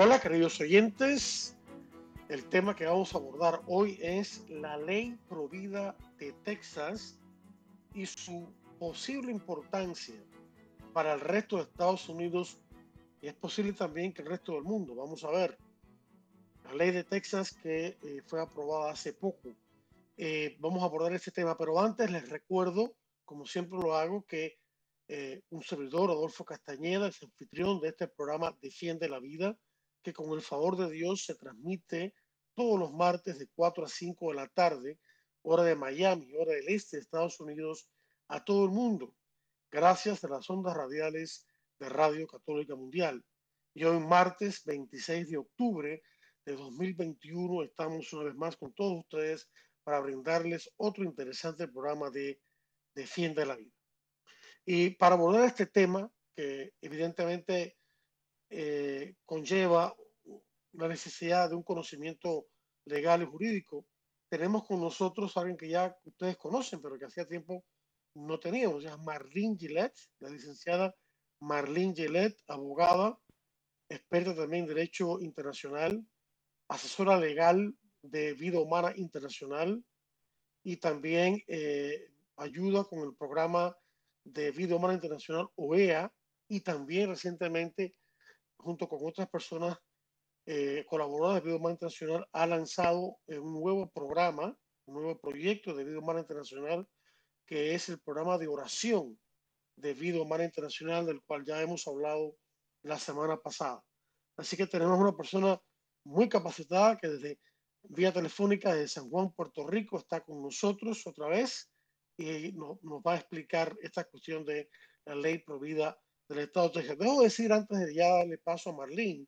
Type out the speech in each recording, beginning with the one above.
Hola queridos oyentes, el tema que vamos a abordar hoy es la ley provida de Texas y su posible importancia para el resto de Estados Unidos y es posible también que el resto del mundo. Vamos a ver. La ley de Texas que eh, fue aprobada hace poco. Eh, vamos a abordar este tema, pero antes les recuerdo, como siempre lo hago, que eh, un servidor, Adolfo Castañeda, es anfitrión de este programa Defiende la Vida, que con el favor de Dios se transmite todos los martes de 4 a 5 de la tarde, hora de Miami, hora del este de Estados Unidos, a todo el mundo, gracias a las ondas radiales de Radio Católica Mundial. Y hoy, martes 26 de octubre de 2021, estamos una vez más con todos ustedes para brindarles otro interesante programa de Defiende la Vida. Y para abordar este tema, que evidentemente eh, conlleva la necesidad de un conocimiento legal y jurídico, tenemos con nosotros a alguien que ya ustedes conocen, pero que hacía tiempo no teníamos, ya Marlene Gillette, la licenciada Marlene Gillette, abogada, experta también en Derecho Internacional, asesora legal de Vida Humana Internacional y también eh, ayuda con el programa de Vida Humana Internacional OEA y también recientemente, junto con otras personas eh, colaboradoras de Vida Humana Internacional, ha lanzado eh, un nuevo programa, un nuevo proyecto de Vida Humana Internacional, que es el programa de oración de Vida Humana Internacional, del cual ya hemos hablado la semana pasada. Así que tenemos una persona muy capacitada que desde vía telefónica de San Juan, Puerto Rico, está con nosotros otra vez y nos, va a explicar esta cuestión de la ley provida del Estado de Texas. Debo decir antes de ya darle paso a Marlene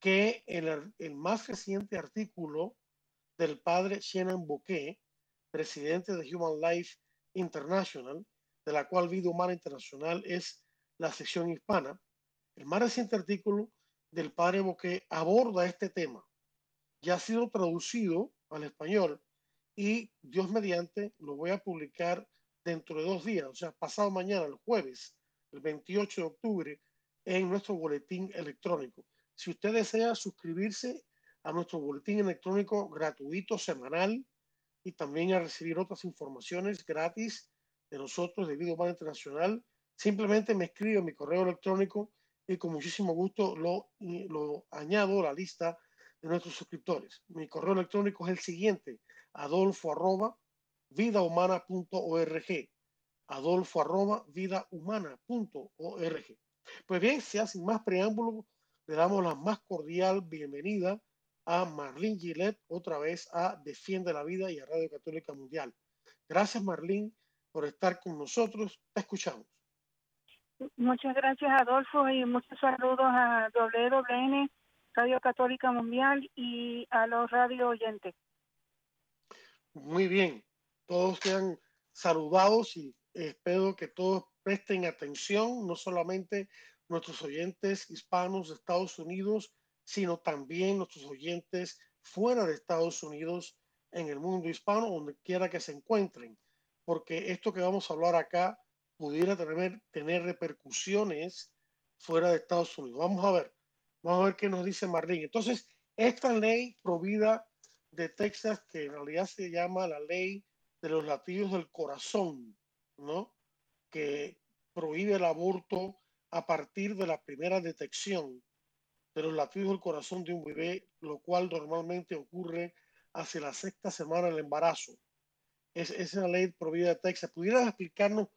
que el, el más reciente artículo del padre Shannon Bouquet, presidente de Human Life International, de la cual Vida Humana Internacional es la sección hispana, el más reciente artículo del padre Boque aborda este tema. Ya ha sido traducido al español y Dios mediante lo voy a publicar dentro de dos días, o sea, pasado mañana, el jueves, el 28 de octubre, en nuestro boletín electrónico. Si usted desea suscribirse a nuestro boletín electrónico gratuito semanal y también a recibir otras informaciones gratis, de nosotros de Vida Humana Internacional, simplemente me escribe mi correo electrónico y con muchísimo gusto lo, lo añado a la lista de nuestros suscriptores. Mi correo electrónico es el siguiente, adolfo arroba vidahumana.org, adolfo arroba vidahumana.org. Pues bien, si sin más preámbulos, le damos la más cordial bienvenida a Marlene Gillette, otra vez a Defiende la Vida y a Radio Católica Mundial. Gracias, Marlene, por estar con nosotros. Te escuchamos. Muchas gracias, Adolfo, y muchos saludos a WWN, Radio Católica Mundial, y a los radio oyentes. Muy bien, todos sean saludados y espero que todos presten atención, no solamente nuestros oyentes hispanos de Estados Unidos, sino también nuestros oyentes fuera de Estados Unidos en el mundo hispano, donde quiera que se encuentren porque esto que vamos a hablar acá pudiera tener, tener repercusiones fuera de Estados Unidos. Vamos a ver, vamos a ver qué nos dice Marlene. Entonces, esta ley provida de Texas, que en realidad se llama la ley de los latidos del corazón, ¿no? Que prohíbe el aborto a partir de la primera detección de los latidos del corazón de un bebé, lo cual normalmente ocurre hacia la sexta semana del embarazo es, esa ley provida de Texas. ¿Pudieras explicarnos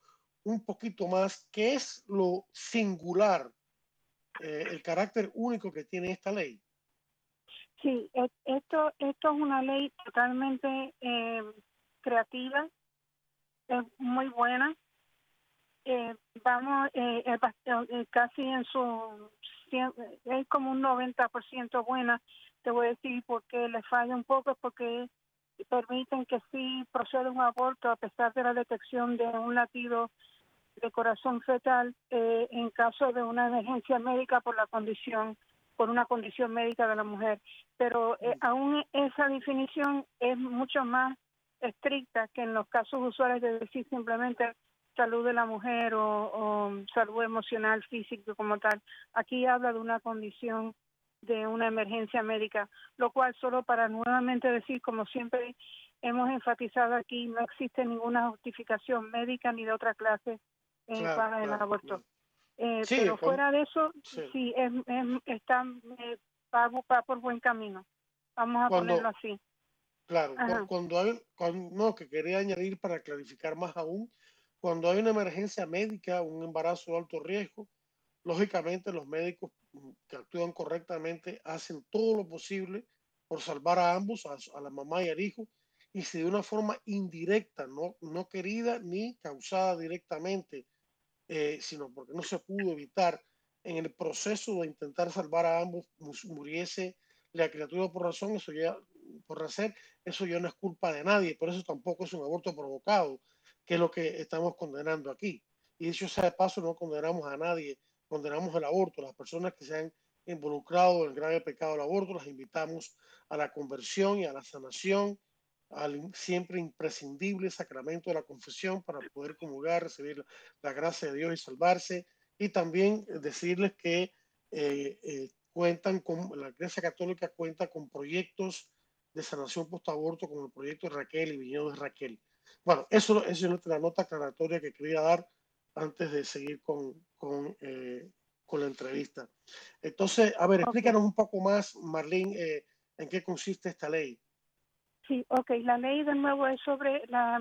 un poquito más qué es lo singular, eh, el carácter único que tiene esta ley? Sí, esto, esto es una ley totalmente eh, creativa, es muy buena. Eh, vamos casi en su es como un 90% buena. Te voy a decir por qué le falla un poco, porque permiten que sí proceda un aborto a pesar de la detección de un latido de corazón fetal eh, en caso de una emergencia médica por la condición por una condición médica de la mujer pero eh, aún esa definición es mucho más estricta que en los casos usuales de decir simplemente salud de la mujer o, salud emocional, física como tal. Aquí habla de una condición de una emergencia médica, lo cual solo para nuevamente decir, como siempre hemos enfatizado aquí, no existe ninguna justificación médica ni de otra clase eh, para el aborto. Eh, pero fuera de eso, sí, es, está, eh, va, por buen camino. Vamos a ponerlo así. Claro, cuando hay, cuando, no, que quería añadir para clarificar más aún, cuando hay una emergencia médica, un embarazo de alto riesgo, lógicamente los médicos que actúan correctamente hacen todo lo posible por salvar a ambos, a, la mamá y al hijo, y si de una forma indirecta, no, no querida ni causada directamente, eh, sino porque no se pudo evitar en el proceso de intentar salvar a ambos, muriese la criatura por razón, eso ya, por hacer, eso ya no es culpa de nadie, por eso tampoco es un aborto provocado, que es lo que estamos condenando aquí. Y dicho sea de paso, no condenamos a nadie, condenamos el aborto. Las personas que se han involucrado en el grave pecado del aborto, las invitamos a la conversión y a la sanación, al siempre imprescindible sacramento de la confesión para poder comulgar, recibir la gracia de Dios y salvarse. Y también decirles que eh, eh, cuentan con, la Iglesia Católica cuenta con proyectos de sanación post-aborto como el proyecto Raquel y Viñedo de Raquel. Bueno, eso, es la nota aclaratoria que quería dar antes de seguir con, con, eh, con la entrevista. Entonces, a ver, explícanos un poco más, Marlene, eh, en qué consiste esta ley. Sí, ok. La ley de nuevo es sobre la...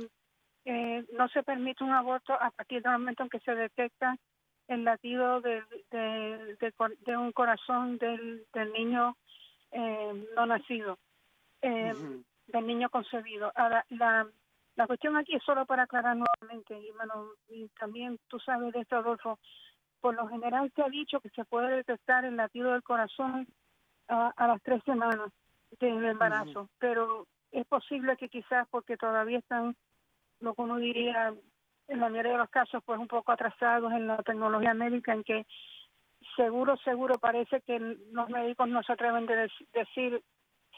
Eh, no se permite un aborto a partir del momento en que se detecta el latido de, de, de, un corazón del, del niño no nacido, del niño concebido. Ahora, la, la cuestión aquí es solo para aclarar nuevamente, y, bueno, y también tú sabes de esto, Adolfo, por lo general se ha dicho que se puede detectar el latido del corazón a, las tres semanas del embarazo, pero es posible que quizás porque todavía están, lo que uno diría, en la mayoría de los casos, pues un poco atrasados en la tecnología médica, en que seguro, seguro parece que los médicos no se atreven a decir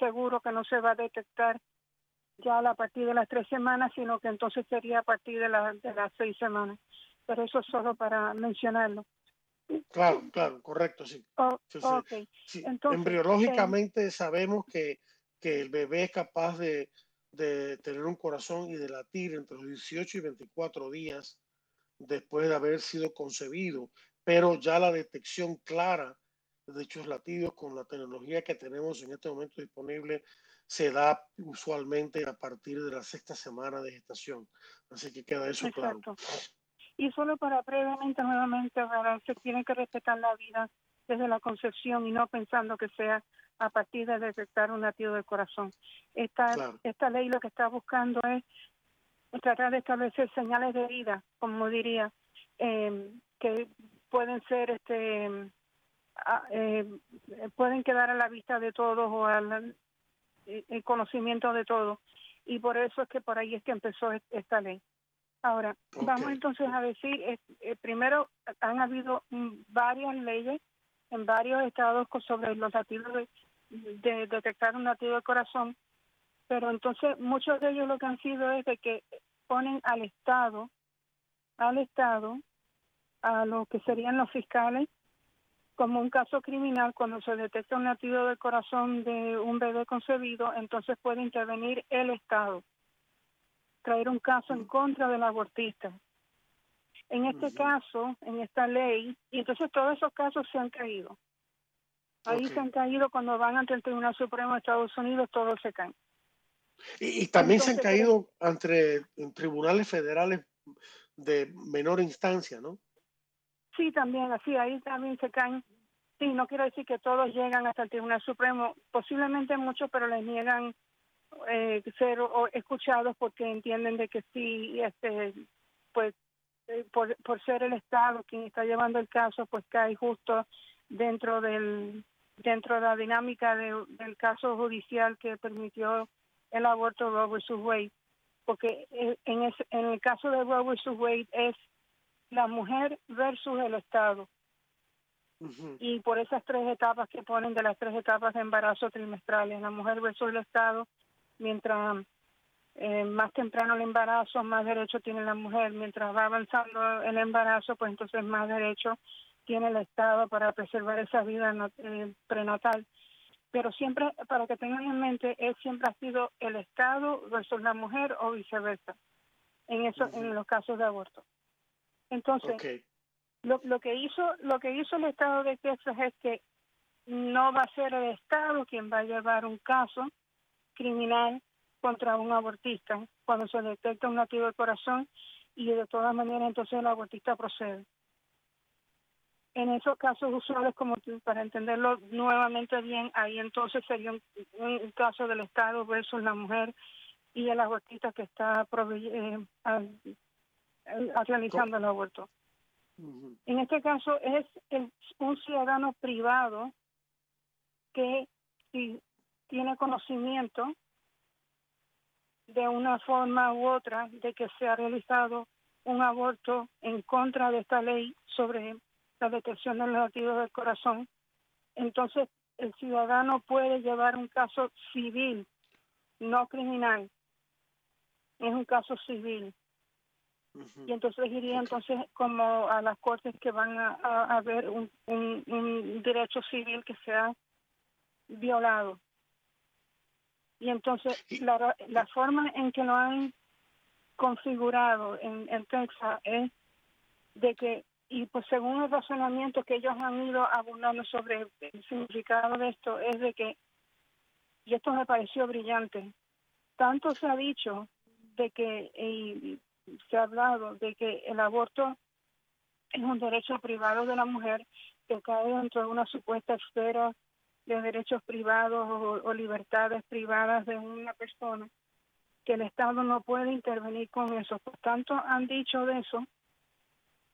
seguro que no se va a detectar ya a partir de las tres semanas, sino que entonces sería a partir de, de las seis semanas. Pero eso es solo para mencionarlo. Claro, claro, correcto, sí. Embriológicamente eh, sabemos que, que, el bebé es capaz de, de, tener un corazón y de latir entre los 18 y 24 días después de haber sido concebido, pero ya la detección clara dichos latidos con la tecnología que tenemos en este momento disponible se da usualmente a partir de la sexta semana de gestación. Así que queda eso claro. Y solo para previamente, nuevamente, se tiene que respetar la vida desde la concepción y no pensando que sea a partir de detectar un latido del corazón. Esta, esta ley lo que está buscando es tratar de establecer señales de vida, como diría, em, que pueden ser este eh, pueden quedar a la vista de todos o a la, el conocimiento de todo. Y por eso es que por ahí es que empezó esta ley. Ahora, vamos entonces a decir, eh, primero, han habido varias leyes en varios estados sobre los latidos de, detectar un latido del corazón, pero entonces muchos de ellos lo que han sido es de que ponen al Estado, al Estado, a lo que serían los fiscales, como un caso criminal, cuando se detecta un latido del corazón de un bebé concebido, entonces puede intervenir el Estado, traer un caso en contra del abortista. En este caso, en esta ley, y entonces todos esos casos se han caído. Ahí se han caído cuando van ante el Tribunal Supremo de Estados Unidos, todos se caen. Y, también se han caído ante tribunales federales de menor instancia, ¿no? Sí, también, así, ahí también se caen. Sí, no quiero decir que todos llegan hasta el Tribunal Supremo, posiblemente muchos, pero les niegan eh, ser escuchados porque entienden de que sí, este, pues, eh, por, por ser el Estado quien está llevando el caso, pues cae justo dentro del dentro de la dinámica del caso judicial que permitió el aborto Roe vs. Wade, porque en, en el caso de Roe vs. Wade es la mujer versus el Estado. Y por esas tres etapas que ponen de las tres etapas de embarazo trimestrales, la mujer versus el Estado, mientras eh, más temprano el embarazo, más derecho tiene la mujer. Mientras va avanzando el embarazo, pues entonces más derecho tiene el Estado para preservar esa vida eh, prenatal. Pero siempre, para que tengan en mente, es siempre ha sido el Estado versus la mujer o viceversa, en eso, en los casos de aborto. Entonces, lo, lo que hizo, lo que hizo el Estado de Texas es que no va a ser el Estado quien va a llevar un caso criminal contra un abortista cuando se detecta un latido del corazón y de todas maneras entonces el abortista procede. En esos casos usuales, como para entenderlo nuevamente bien, ahí entonces sería un, caso del Estado versus la mujer y el abortista que está eh, realizando el aborto. En este caso es un ciudadano privado que si tiene conocimiento de una forma u otra de que se ha realizado un aborto en contra de esta ley sobre la detección de los latidos del corazón, entonces el ciudadano puede llevar un caso civil, no criminal. Es un caso civil. Y entonces iría entonces como a las cortes que van a, ver un, un derecho civil que sea violado. Y entonces la, la forma en que lo han configurado en, en Texas es de que, y pues según el razonamiento que ellos han ido abundando sobre el significado de esto, es de que, y esto me pareció brillante, tanto se ha dicho de que, y se ha hablado de que el aborto es un derecho privado de la mujer que cae dentro de una supuesta esfera de derechos privados o, libertades privadas de una persona, que el Estado no puede intervenir con eso. Por tanto, han dicho de eso,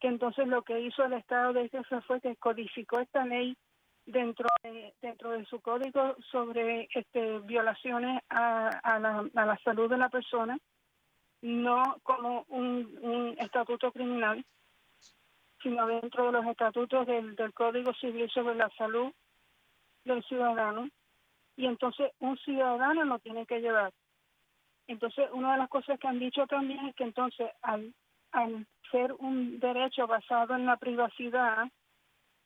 que entonces lo que hizo el Estado de Texas fue que codificó esta ley dentro de, dentro de su código sobre este, violaciones a, a, la, a la salud de la persona, no como un, un estatuto criminal, sino dentro de los estatutos del, del Código Civil sobre la Salud del ciudadano y entonces un ciudadano lo tiene que llevar. Entonces, una de las cosas que han dicho también es que entonces al, al ser un derecho basado en la privacidad,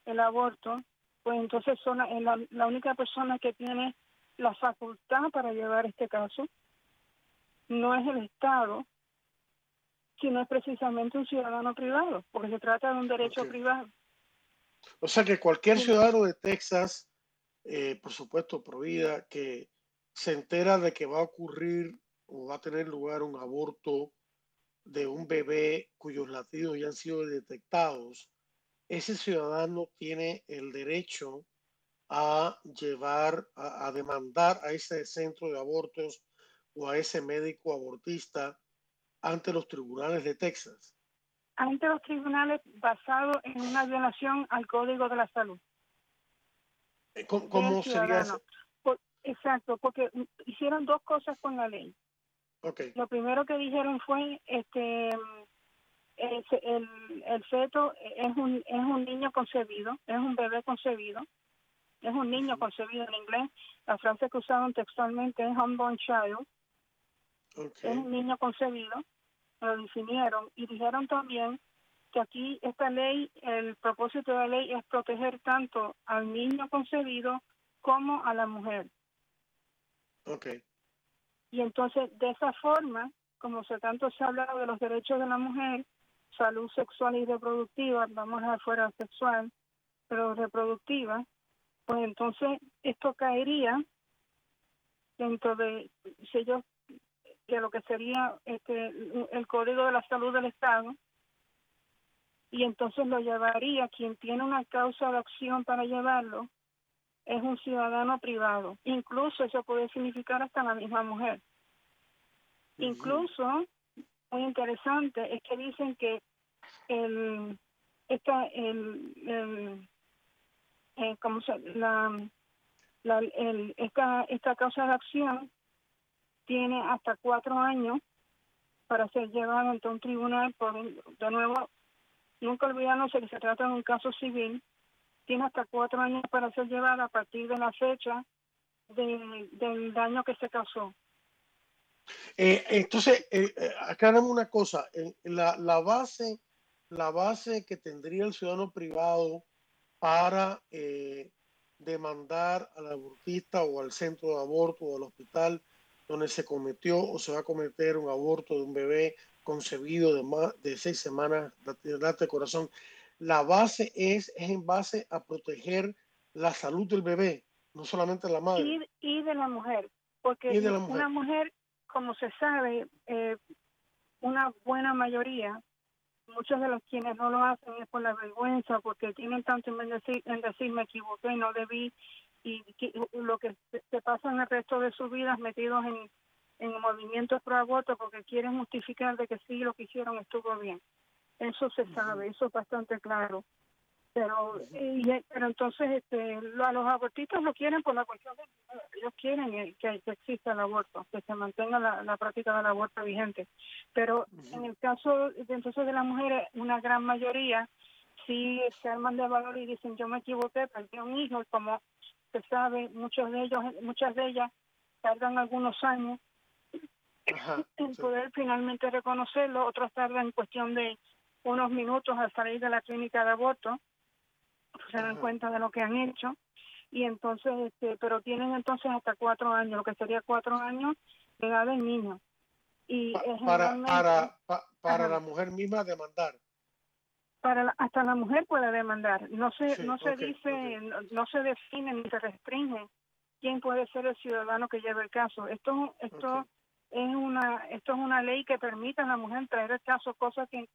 el aborto, pues entonces son la, la única persona que tiene la facultad para llevar este caso. No es el Estado, sino es precisamente un ciudadano privado, porque se trata de un derecho privado. O sea que cualquier ciudadano de Texas eh, por supuesto, prohibida, que se entera de que va a ocurrir o va a tener lugar un aborto de un bebé cuyos latidos ya han sido detectados, ese ciudadano tiene el derecho a llevar, a, demandar a ese centro de abortos o a ese médico abortista ante los tribunales de Texas. Ante los tribunales basado en una violación al Código de la Salud. Eh, ¿Cómo, sería eso? exacto, porque hicieron dos cosas con la ley. Okay. Lo primero que dijeron fue este el, el, feto es un es un niño concebido, es un bebé concebido, es un niño concebido en inglés. La frase que usaron textualmente es unborn child. Es un niño concebido, lo definieron y dijeron también que aquí esta ley, el propósito de la ley es proteger tanto al niño concebido como a la mujer. Ok. Y entonces, de esa forma, como se tanto se ha hablado de los derechos de la mujer, salud sexual y reproductiva, vamos a fuera sexual, pero reproductiva, pues entonces esto caería dentro de, si yo, de lo que sería este el Código de la Salud del Estado, y entonces lo llevaría quien tiene una causa de acción para llevarlo es un ciudadano privado. Incluso eso puede significar hasta la misma mujer. Incluso, muy interesante, es que dicen que el, esta, el, eh, como se, la, la esta, esta causa de acción tiene hasta cuatro años para ser llevado ante un tribunal por, de nuevo, nunca olvidamos que se trata de un caso civil, tiene hasta cuatro años para ser llevado a partir de la fecha del daño que se causó. Eh, entonces, eh, eh una cosa, la, la, base, la base que tendría el ciudadano privado para eh, demandar al abortista o al centro de aborto o al hospital donde se cometió o se va a cometer un aborto de un bebé concebido de más de seis semanas de de corazón. La base es, es en base a proteger la salud del bebé, no solamente la madre. Y, de la mujer, porque una mujer, como se sabe, eh, una buena mayoría, muchos de los quienes no lo hacen es por la vergüenza, porque tienen tanto en decir, en decir me equivoqué, no debí, y lo que se pasa en el resto de sus vidas metidos en, en movimientos pro aborto porque quieren justificar de que sí lo que hicieron estuvo bien. Eso se sabe, eso es bastante claro. Pero, pero entonces este, a los abortistas lo quieren por la cuestión de ellos quieren que, que exista el aborto, que se mantenga la, la práctica del aborto vigente. Pero en el caso de, entonces de las mujeres, una gran mayoría sí se arman de valor y dicen yo me equivoqué, perdí un hijo, como se sabe, muchos de ellos, muchas de ellas tardan algunos años en poder finalmente reconocerlo, otros tardan en cuestión de unos minutos al salir de la clínica de aborto, se dan cuenta de lo que han hecho y entonces, este, pero tienen entonces hasta cuatro años, lo que sería cuatro años de edad del niño. Y para para, para la mujer misma demandar para hasta la mujer puede demandar. No se no se dice, no, se define ni se restringe quién puede ser el ciudadano que lleve el caso. Esto esto es una esto es una ley que permite a la mujer traer el caso, cosa que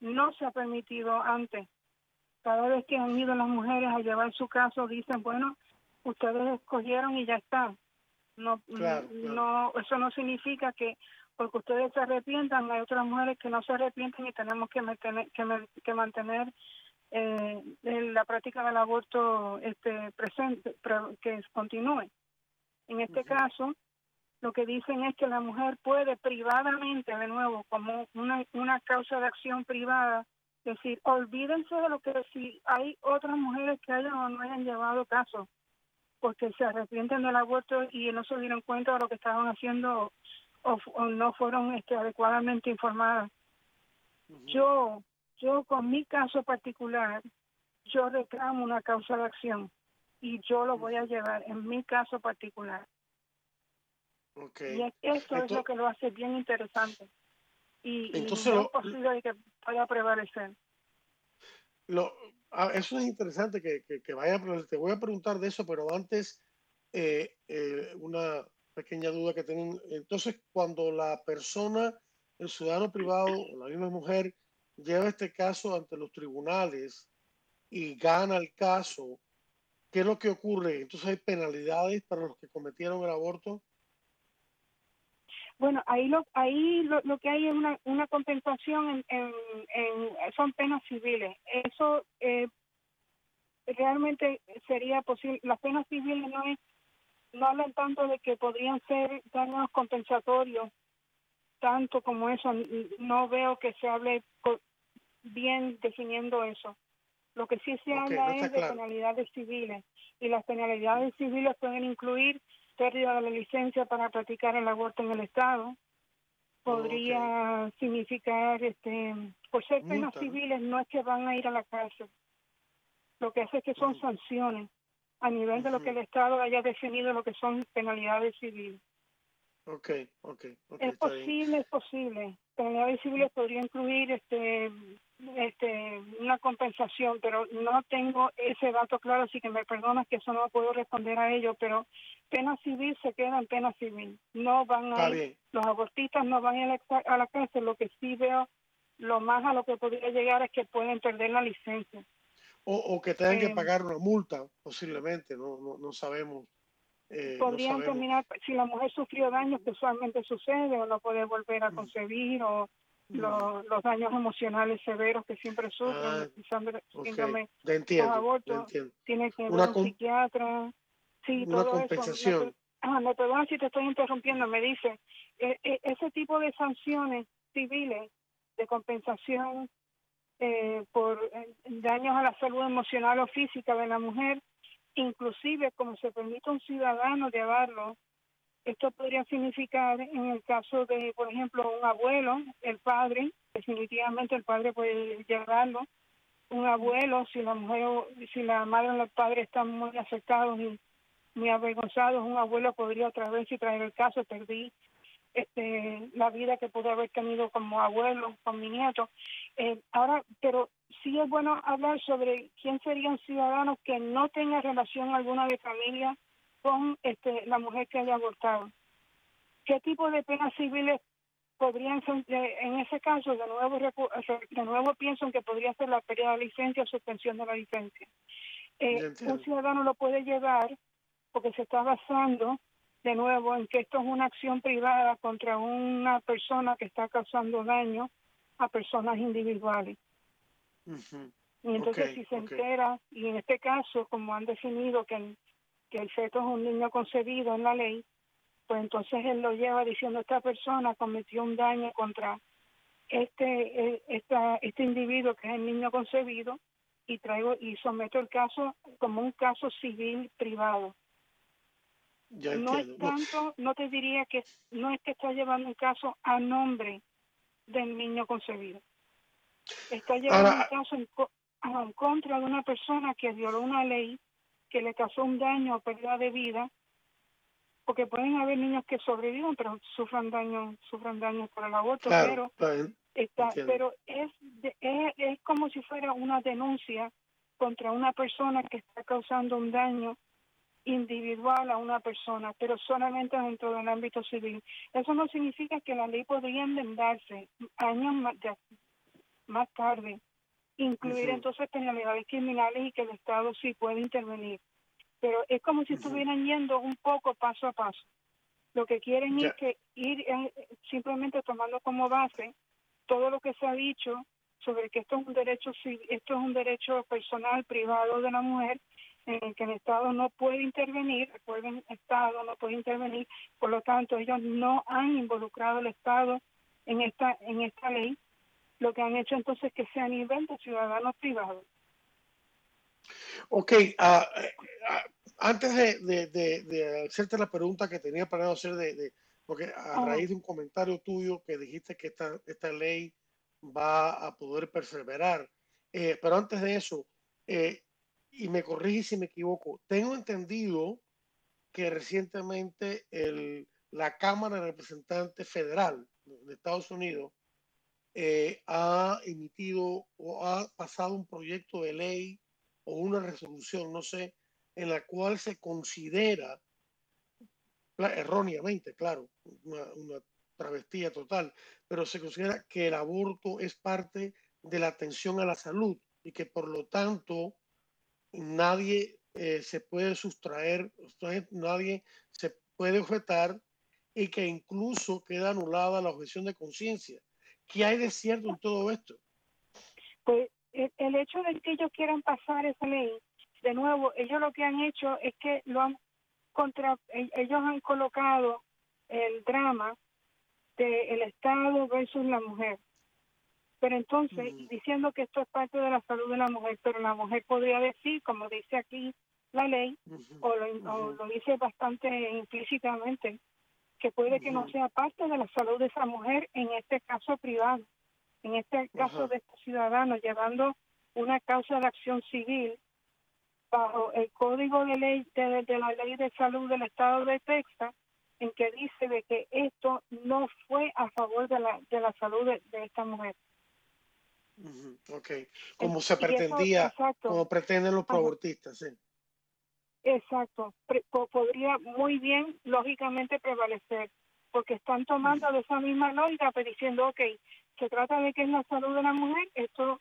no se ha permitido antes. Cada vez que han ido las mujeres a llevar su caso dicen, bueno, ustedes escogieron y ya está. No no eso no significa que porque ustedes se arrepientan, hay otras mujeres que no se arrepienten y tenemos que mantener, que, mantener eh, la práctica del aborto este presente, que continúe. En este caso, lo que dicen es que la mujer puede privadamente, de nuevo, como una, una causa de acción privada, decir, olvídense de lo que si hay otras mujeres que hayan o no hayan llevado caso, porque se arrepienten del aborto y no se dieron cuenta de lo que estaban haciendo o, no fueron este, adecuadamente informadas. Yo, yo con mi caso particular, yo reclamo una causa de acción y yo lo voy a llevar en mi caso particular. Okay. Y eso es lo que lo hace bien interesante. Y, entonces es posible que vaya a prevalecer. Lo, ah, eso es interesante que, que, vaya, te voy a preguntar de eso, pero antes eh, eh, una pequeña duda que tienen. Entonces, cuando la persona, el ciudadano privado la misma mujer lleva este caso ante los tribunales y gana el caso, ¿qué es lo que ocurre? Entonces, ¿hay penalidades para los que cometieron el aborto? Bueno, ahí lo, ahí lo, que hay es una, una compensación en, en, son penas civiles. Eso eh, realmente sería posible. Las penas civiles no es no hablan tanto de que podrían ser daños compensatorios, tanto como eso. No veo que se hable bien definiendo eso. Lo que sí se habla es de penalidades civiles y las penalidades civiles pueden incluir pérdida de la licencia para practicar el aborto en el Estado. Podría significar, este, por ser penas civiles, no es que van a ir a la cárcel. Lo que hace es que son sanciones a nivel de lo que el Estado haya definido lo que son penalidades civiles. Ok, ok. es posible, es posible. Penalidades civiles podría incluir este, este, una compensación, pero no tengo ese dato claro, así que me perdonas que eso no puedo responder a ello, pero pena civil se queda en pena civil. No van a los abortistas no van a, la, a la cárcel, lo que sí veo, lo más a lo que podría llegar es que pueden perder la licencia. O, que tengan que pagar una multa, posiblemente, no, no, no sabemos. Eh, podrían terminar, si la mujer sufrió daños que usualmente sucede, o no puede volver a concebir, o los, los, daños emocionales severos que siempre sufren, ah, síndrome de aborto, tiene que ver un psiquiatra, sí, una compensación. Eso. Ah, me, perdona si te estoy interrumpiendo, me dice, e, e, ese tipo de sanciones civiles de compensación eh, por daños a la salud emocional o física de la mujer, inclusive como se permite a un ciudadano llevarlo esto podría significar en el caso de, por ejemplo, un abuelo, el padre, definitivamente el padre puede llevarlo, un abuelo, si la mujer, si la madre o el padre están muy afectados y muy avergonzados, un abuelo podría otra vez y traer el caso, perdí este, la vida que pudo haber tenido como abuelo, con mi nieto. Eh, ahora, pero sí es bueno hablar sobre quién sería un ciudadano que no tenga relación alguna de familia con este, la mujer que haya abortado. ¿Qué tipo de penas civiles podrían ser, en ese caso, de nuevo, de nuevo pienso en que podría ser la pérdida de licencia o suspensión de la licencia? Eh, un ciudadano lo puede llevar porque se está basando de nuevo en que esto es una acción privada contra una persona que está causando daño a personas individuales. Y entonces si se entera, y en este caso, como han definido que que el feto es un niño concebido en la ley, pues entonces él lo lleva diciendo esta persona cometió un daño contra este e, esta, este individuo que es el niño concebido y traigo y someto el caso como un caso civil privado. No es tanto, no te diría que no es que está llevando un caso a nombre del niño concebido. Está llevando un caso en contra de una persona que violó una ley que le causó un daño o pérdida de vida, porque pueden haber niños que sobreviven pero sufran daño, sufran daño por el aborto, pero está, pero es, es es como si fuera una denuncia contra una persona que está causando un daño individual a una persona, pero solamente dentro del ámbito civil. Eso no significa que la ley podría enmendarse años más, más tarde incluir entonces penalidades criminales y que el Estado sí puede intervenir. Pero es como si estuvieran yendo un poco paso a paso. Lo que quieren es que ir eh, simplemente tomando como base todo lo que se ha dicho sobre que esto es un derecho esto es un derecho personal privado de la mujer en el que el Estado no puede intervenir, recuerden, el Estado no puede intervenir, por lo tanto ellos no han involucrado al Estado en esta en esta ley lo que han hecho entonces es que sea a nivel de ciudadanos privados. Ok, ah, ah, antes de, hacerte la pregunta que tenía para hacer, de, porque a raíz de un comentario tuyo que dijiste que esta, esta ley va a poder perseverar, eh, pero antes de eso, eh, y me corrige si me equivoco, tengo entendido que recientemente el, la Cámara de Representantes Federal de Estados Unidos eh, ha emitido o ha pasado un proyecto de ley o una resolución, no sé, en la cual se considera, erróneamente, claro, una, travestía total, pero se considera que el aborto es parte de la atención a la salud y que por lo tanto nadie eh, se puede sustraer, nadie se puede objetar y que incluso queda anulada la objeción de conciencia. ¿Qué hay de cierto en todo esto? Pues el, hecho de que ellos quieran pasar esa ley, de nuevo, ellos lo que han hecho es que lo han contra, ellos han colocado el drama del Estado versus la mujer. Pero entonces, diciendo que esto es parte de la salud de la mujer, pero la mujer podría decir, como dice aquí la ley, o, lo, lo dice bastante implícitamente, que puede que no sea parte de la salud de esa mujer en este caso privado, en este caso de este ciudadano, llevando una causa de acción civil bajo el código de ley de, la ley de salud del estado de Texas, en que dice de que esto no fue a favor de la, de la salud de, esta mujer. Ok, como se pretendía, como pretenden los abortistas, sí. Exacto, podría muy bien, lógicamente, prevalecer, porque están tomando de esa misma lógica, pero diciendo, ok, se trata de que es la salud de la mujer, esto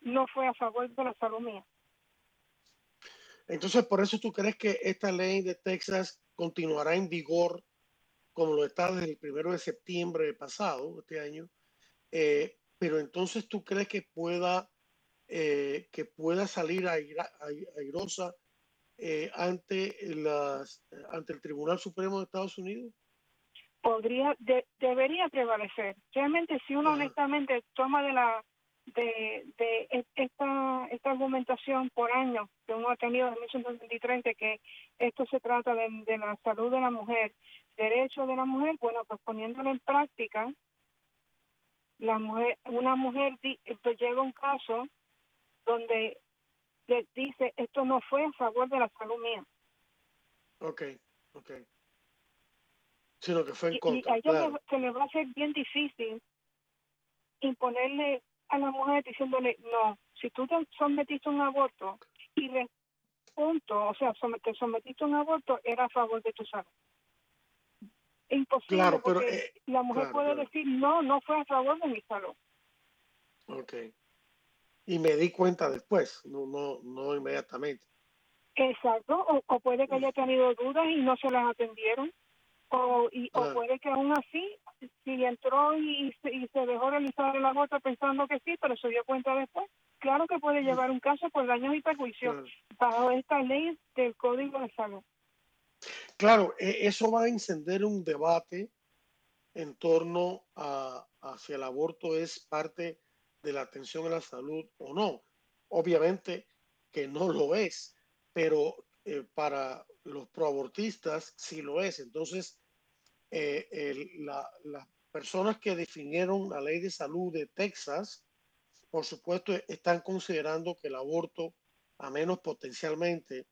no fue a favor de la salud mía. Entonces, por eso tú crees que esta ley de Texas continuará en vigor como lo está desde el primero de septiembre pasado, este año, Eh, pero entonces tú crees que pueda, eh, que pueda salir airosa eh, ante, las, ante el Tribunal Supremo de Estados Unidos? Podría, debería prevalecer. Realmente, si uno honestamente toma de la de, de esta, esta argumentación por años que uno ha tenido en 1923 de que esto se trata de, de la salud de la mujer, derecho de la mujer, bueno, pues poniéndolo en práctica, la mujer, una mujer pues llega un caso donde le dice esto no fue a favor de la salud mía. Ok, ok. Sino que fue en contra. Y, a ella se le va a ser bien difícil imponerle a la mujer diciéndole no, si tú te sometiste a un aborto y le punto, o sea, te sometiste a un aborto era a favor de tu salud imposible claro, pero, eh, la mujer puede decir no, no fue a favor de mi salud. Ok. Y me di cuenta después, no, no, no inmediatamente. Exacto, o, puede que haya tenido dudas y no se las atendieron, o, y, o puede que aún así, si entró y, y, se dejó realizar el aborto pensando que sí, pero se dio cuenta después, claro que puede llevar un caso por daños y perjuicios bajo esta ley del Código de Salud. Claro, e, eso va a encender un debate en torno a, si el aborto es parte de la atención a la salud o no. Obviamente que no lo es, pero eh, para los proabortistas sí lo es. Entonces, eh, las personas que definieron la ley de salud de Texas, por supuesto, están considerando que el aborto, a menos potencialmente,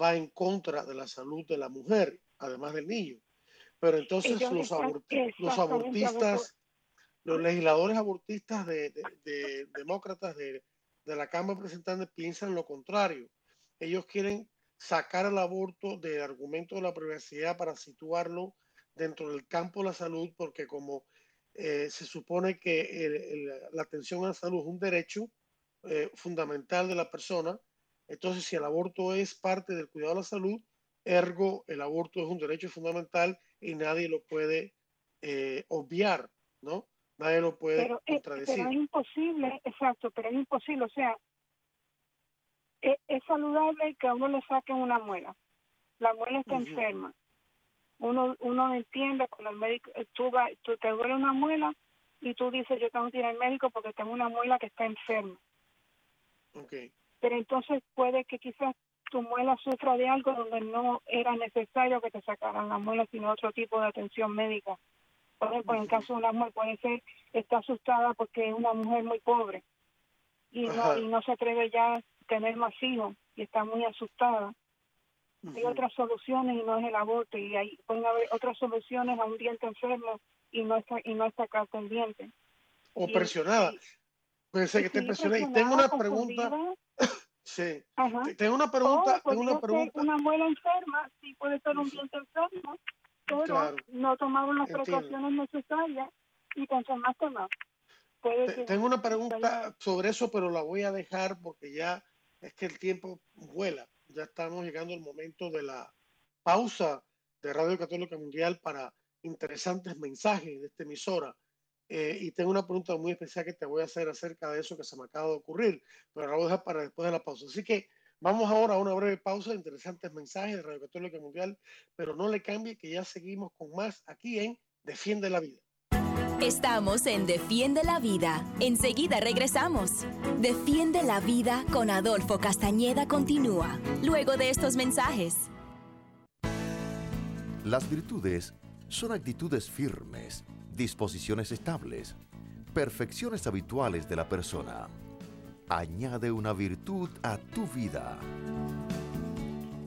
va en contra de la salud de la mujer, además del niño. Pero entonces los, los abortistas, los legisladores abortistas de, demócratas de, la Cámara de Representantes piensan lo contrario. Ellos quieren sacar el aborto del argumento de la privacidad para situarlo dentro del campo de la salud, porque como eh, se supone que la atención a la salud es un derecho eh, fundamental de la persona, entonces, si el aborto es parte del cuidado de la salud, ergo el aborto es un derecho fundamental y nadie lo puede eh, obviar, ¿no? Nadie lo puede pero, contradecir. pero es imposible, exacto, pero es imposible. O sea, es, saludable que a uno le saquen una muela. La muela está enferma. Uno, uno entiende cuando el médico, eh, tú, tú te duele una muela y tú dices, yo tengo que ir al médico porque tengo una muela que está enferma. Okay pero entonces puede que quizás tu muela sufra de algo donde no era necesario que te sacaran la muela, sino otro tipo de atención médica. Por ejemplo, en el caso de una mujer puede ser, está asustada porque es una mujer muy pobre y no, y no se atreve ya a tener más hijos y está muy asustada. Hay otras soluciones y no es el aborto y hay, pueden haber otras soluciones a un diente enfermo y no está, y no está acá pendiente. O presionada. Puede ser que presionada. Y tengo una pregunta. Sí. Tengo una pregunta. tengo una pregunta. Una muela enferma, sí puede ser un diente enfermo, pero no tomaron las precauciones necesarias y consumaste más. tengo una pregunta sobre eso, pero la voy a dejar porque ya es que el tiempo vuela. Ya estamos llegando al momento de la pausa de Radio Católica Mundial para interesantes mensajes de esta emisora. Eh, y tengo una pregunta muy especial que te voy a hacer acerca de eso que se me acaba de ocurrir, pero la voy a dejar para después de la pausa. Así que vamos ahora a una breve pausa de interesantes mensajes de Radio Católica Mundial, pero no le cambie que ya seguimos con más aquí en Defiende la Vida. Estamos en Defiende la Vida. Enseguida regresamos. Defiende la Vida con Adolfo Castañeda continúa, luego de estos mensajes. Las virtudes son actitudes firmes disposiciones estables, perfecciones habituales de la persona. Añade una virtud a tu vida.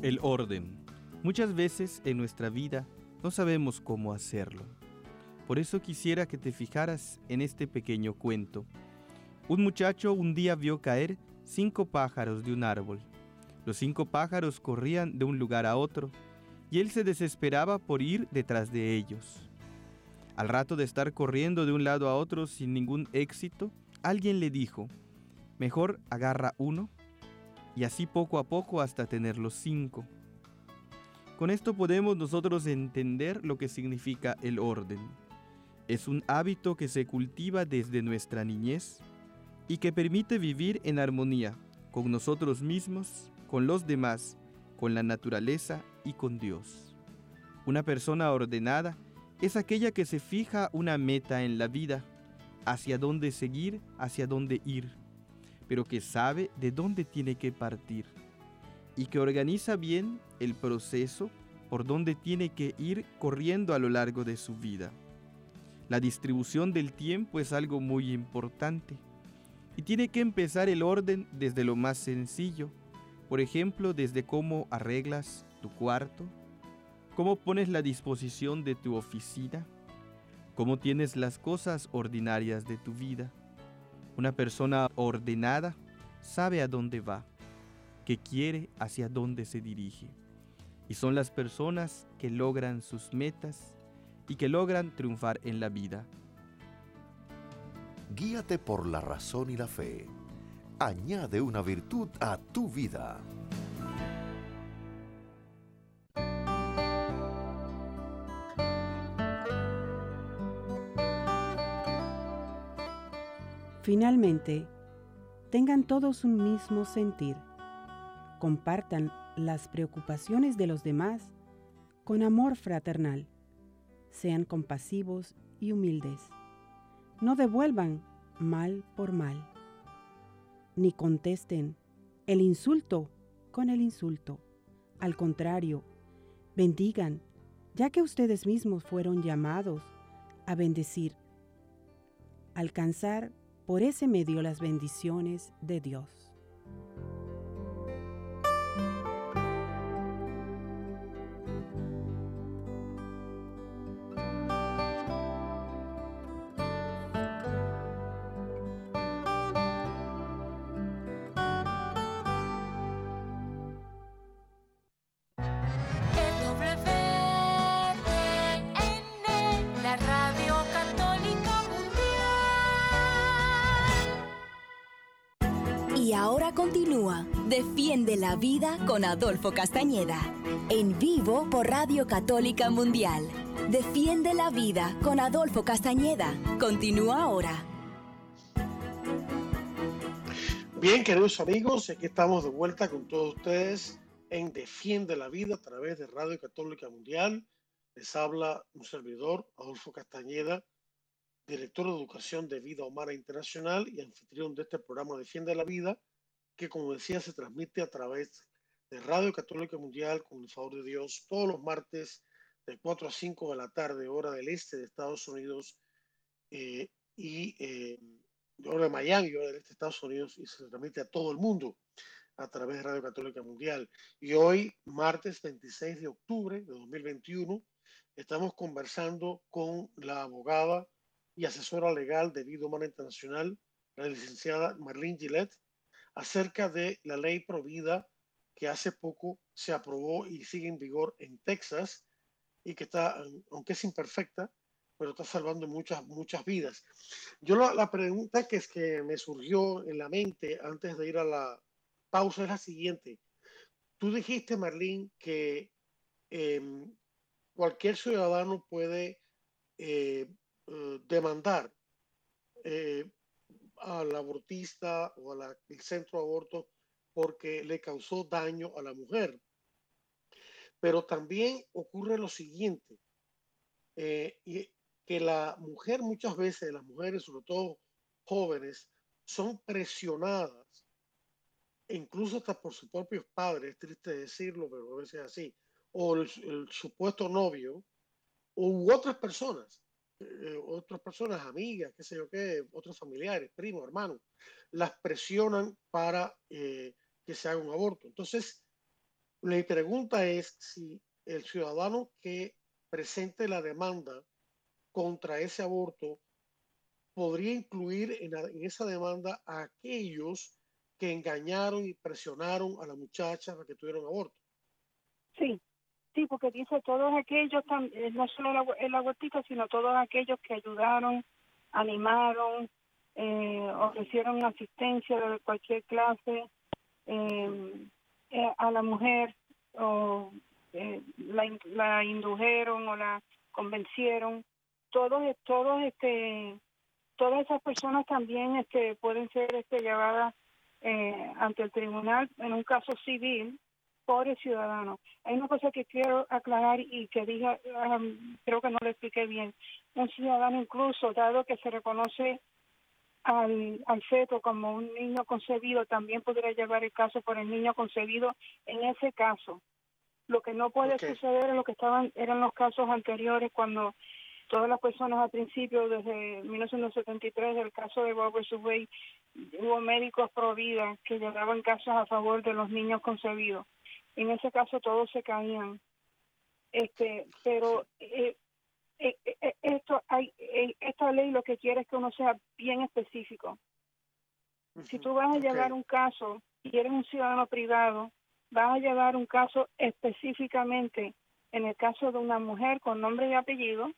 El orden. Muchas veces en nuestra vida no sabemos cómo hacerlo. Por eso quisiera que te fijaras en este pequeño cuento. Un muchacho un día vio caer cinco pájaros de un árbol. Los cinco pájaros corrían de un lugar a otro y él se desesperaba por ir detrás de ellos. Al rato de estar corriendo de un lado a otro sin ningún éxito, alguien le dijo, mejor agarra uno y así poco a poco hasta tener los cinco. Con esto podemos nosotros entender lo que significa el orden. Es un hábito que se cultiva desde nuestra niñez y que permite vivir en armonía con nosotros mismos, con los demás, con la naturaleza y con Dios. Una persona ordenada es aquella que se fija una meta en la vida, hacia dónde seguir, hacia dónde ir, pero que sabe de dónde tiene que partir y que organiza bien el proceso por donde tiene que ir corriendo a lo largo de su vida. La distribución del tiempo es algo muy importante y tiene que empezar el orden desde lo más sencillo, por ejemplo, desde cómo arreglas tu cuarto, cómo pones la disposición de tu oficina, cómo tienes las cosas ordinarias de tu vida. Una persona ordenada sabe a dónde va, qué quiere, hacia dónde se dirige. Y son las personas que logran sus metas y que logran triunfar en la vida. Guíate por la razón y la fe. Añade una virtud a tu vida. Finalmente, tengan todos un mismo sentir. Compartan las preocupaciones de los demás con amor fraternal. Sean compasivos y humildes. No devuelvan mal por mal. Ni contesten el insulto con el insulto. Al contrario, bendigan, ya que ustedes mismos fueron llamados a bendecir. Alcanzar por ese medio las bendiciones de Dios. Defiende la Vida con Adolfo Castañeda. En vivo por Radio Católica Mundial. Defiende la Vida con Adolfo Castañeda. Continúa ahora. Bien, queridos amigos, aquí estamos de vuelta con todos ustedes en Defiende la Vida a través de Radio Católica Mundial. Les habla un servidor, Adolfo Castañeda, director de Educación de Vida Humana Internacional y anfitrión de este programa Defiende la Vida que como decía se transmite a través de Radio Católica Mundial con el favor de Dios todos los martes de 4 a 5 de la tarde, hora del este de Estados Unidos eh, y eh, hora de Miami, hora del este de Estados Unidos y se transmite a todo el mundo a través de Radio Católica Mundial. Y hoy, martes 26 de octubre de 2021, estamos conversando con la abogada y asesora legal de Vida Humana Internacional, la licenciada Marlene Gillette, acerca de la ley Provida que hace poco se aprobó y sigue en vigor en Texas y que está, aunque es imperfecta, pero está salvando muchas, muchas vidas. Yo la, pregunta que es que me surgió en la mente antes de ir a la pausa es la siguiente. Tú dijiste, Marlene, que em, cualquier ciudadano puede eh, eh, demandar eh, al abortista o al centro aborto porque le causó daño a la mujer. Pero también ocurre lo siguiente, eh, que la mujer muchas veces, las mujeres, sobre todo jóvenes, son presionadas, incluso hasta por sus propios padres, es triste decirlo, pero a veces es así, o el, el supuesto novio, u otras personas eh, otras personas, amigas, qué sé yo qué, otros familiares, primos, hermanos, las presionan para eh, que se haga un aborto. Entonces, mi pregunta es si el ciudadano que presente la demanda contra ese aborto podría incluir en, en esa demanda a aquellos que engañaron y presionaron a la muchacha para que tuvieran aborto. Sí, Sí, porque dice todos aquellos, eh, no solo el, abortista, sino todos aquellos que ayudaron, animaron, eh, ofrecieron asistencia de cualquier clase eh, a la mujer o la, la indujeron o la convencieron. Todos, todos, este, todas esas personas también este, pueden ser este, llevadas ante el tribunal en un caso civil por el ciudadano. Hay una cosa que quiero aclarar y que diga, um, creo que no lo expliqué bien. Un ciudadano incluso, dado que se reconoce al, al feto como un niño concebido, también podría llevar el caso por el niño concebido en ese caso. Lo que no puede suceder es lo que estaban eran los casos anteriores cuando todas las personas al principio, desde 1973, el caso de Bob vs. Wade, hubo médicos pro vida que llevaban casos a favor de los niños concebidos. En ese caso todos se caían. Este, pero eh, eh, eh, esto hay, esta ley lo que quiere es que uno sea bien específico. Si tú vas a llevar un caso y eres un ciudadano privado, vas a llevar un caso específicamente en el caso de una mujer con nombre y apellido,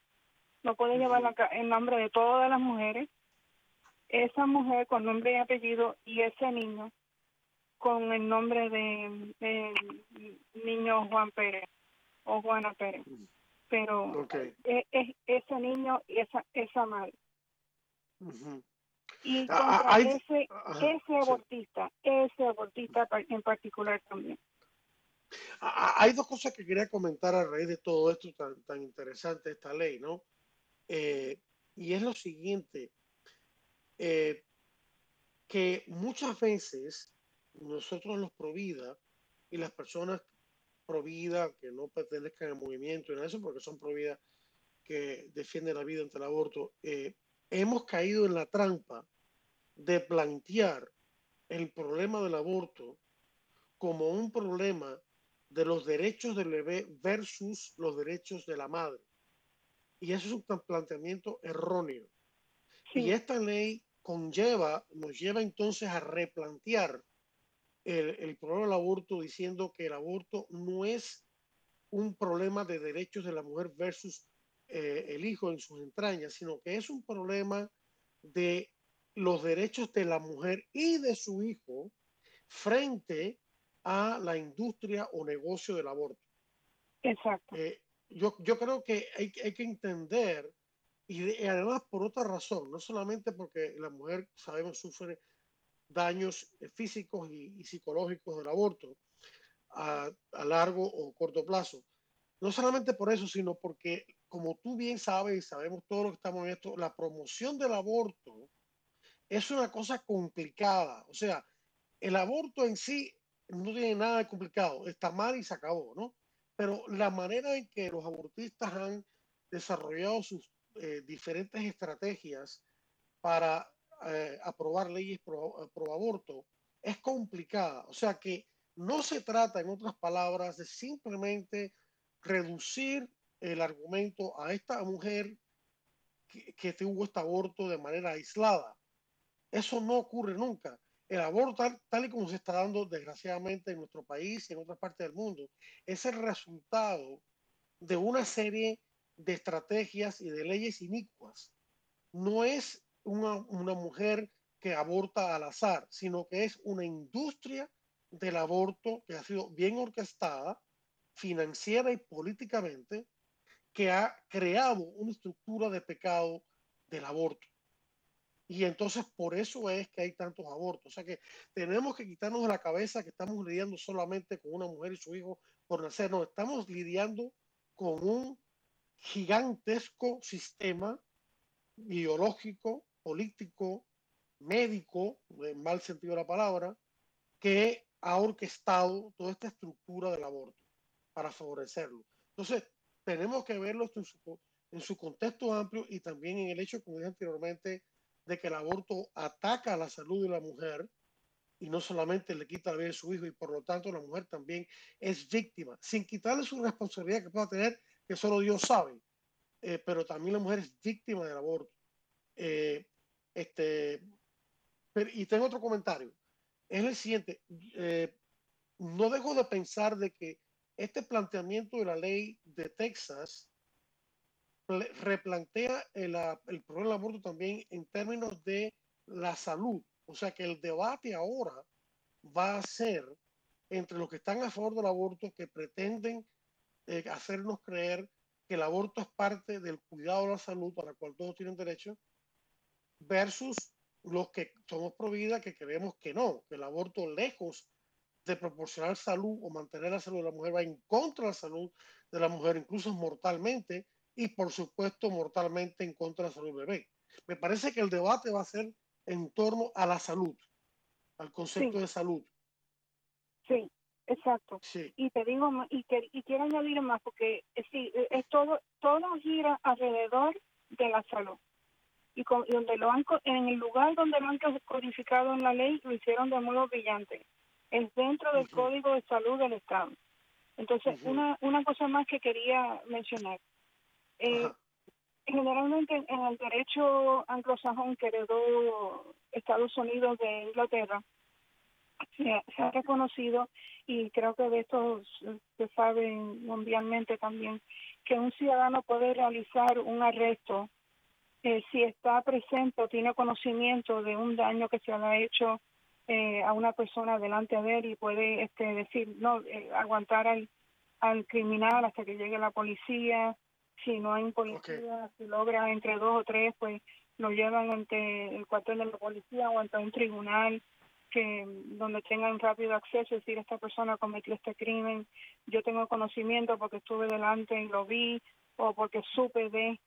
no puedes llevar el nombre de todas las mujeres, esa mujer con nombre y apellido y ese niño con el nombre de, niño Juan Pérez o Juana Pérez. Pero es, ese niño y esa, esa madre. Y ah, ah, contra ese, ese abortista, ese abortista en particular también. Hay dos cosas que quería comentar a raíz de todo esto tan, tan interesante, esta ley, ¿no? Eh, y es lo siguiente, eh, que muchas veces nosotros los Provida y las personas Provida que no pertenezcan al movimiento y eso, porque son Provida que defienden la vida ante el aborto, eh, hemos caído en la trampa de plantear el problema del aborto como un problema de los derechos del bebé versus los derechos de la madre. Y eso es un planteamiento erróneo. Y esta ley conlleva, nos lleva entonces a replantear el, el, problema del aborto diciendo que el aborto no es un problema de derechos de la mujer versus eh, el hijo en sus entrañas, sino que es un problema de los derechos de la mujer y de su hijo frente a la industria o negocio del aborto. Exacto. Eh, yo, yo creo que hay, hay que entender, y, además por otra razón, no solamente porque la mujer, sabemos, sufre daños eh, físicos y, psicológicos del aborto a, largo o corto plazo. No solamente por eso, sino porque, como tú bien sabes y sabemos todos los que estamos en esto, la promoción del aborto es una cosa complicada. O sea, el aborto en sí no tiene nada de complicado, está mal y se acabó, ¿no? Pero la manera en que los abortistas han desarrollado sus eh, diferentes estrategias para eh, aprobar leyes pro, pro, aborto es complicada. O sea que no se trata, en otras palabras, de simplemente reducir el argumento a esta mujer que, que tuvo este aborto de manera aislada. Eso no ocurre nunca el aborto tal, y como se está dando desgraciadamente en nuestro país y en otras partes del mundo, es el resultado de una serie de estrategias y de leyes inicuas. No es una, una mujer que aborta al azar, sino que es una industria del aborto que ha sido bien orquestada, financiera y políticamente, que ha creado una estructura de pecado del aborto. Y entonces por eso es que hay tantos abortos. O sea que tenemos que quitarnos de la cabeza que estamos lidiando solamente con una mujer y su hijo por nacer. No, estamos lidiando con un gigantesco sistema biológico, político, médico, en mal sentido de la palabra, que ha orquestado toda esta estructura del aborto para favorecerlo. Entonces, tenemos que verlo en su, en su contexto amplio y también en el hecho, como dije anteriormente, de que el aborto ataca a la salud de la mujer y no solamente le quita la vida de su hijo y por lo tanto la mujer también es víctima, sin quitarle su responsabilidad que pueda tener, que solo Dios sabe, eh, pero también la mujer es víctima del aborto. Eh, este, y tengo otro comentario. Es el siguiente, eh, no dejo de pensar de que este planteamiento de la ley de Texas replantea el, el problema del aborto también en términos de la salud. O sea que el debate ahora va a ser entre los que están a favor del aborto, que pretenden eh, hacernos creer que el aborto es parte del cuidado de la salud para la cual todos tienen derecho, versus los que somos pro vida que creemos que no, que el aborto lejos de proporcionar salud o mantener la salud de la mujer va en contra de la salud de la mujer, incluso mortalmente, y por supuesto mortalmente en contra de la salud del bebé. Me parece que el debate va a ser en torno a la salud, al concepto de salud. Sí, exacto. Y te digo, y, y quiero añadir más, porque eh, sí, eh, es todo, todo gira alrededor de la salud. Y, con, donde lo han, en el lugar donde lo han codificado en la ley, lo hicieron de modo brillante. Es dentro del Código de Salud del Estado. Entonces, una, una cosa más que quería mencionar. Eh, generalmente en el derecho anglosajón que heredó Estados Unidos de Inglaterra, se, ha reconocido, y creo que de esto se sabe mundialmente también, que un ciudadano puede realizar un arresto eh, si está presente o tiene conocimiento de un daño que se le ha hecho eh, a una persona delante de él y puede este, decir, no, eh, aguantar al, al criminal hasta que llegue la policía, si no hay policía, si logra entre dos o tres, pues lo llevan ante el cuartel de la policía o ante un tribunal que donde tengan rápido acceso, es decir, esta persona cometió este crimen, yo tengo conocimiento porque estuve delante y lo vi, o porque supe de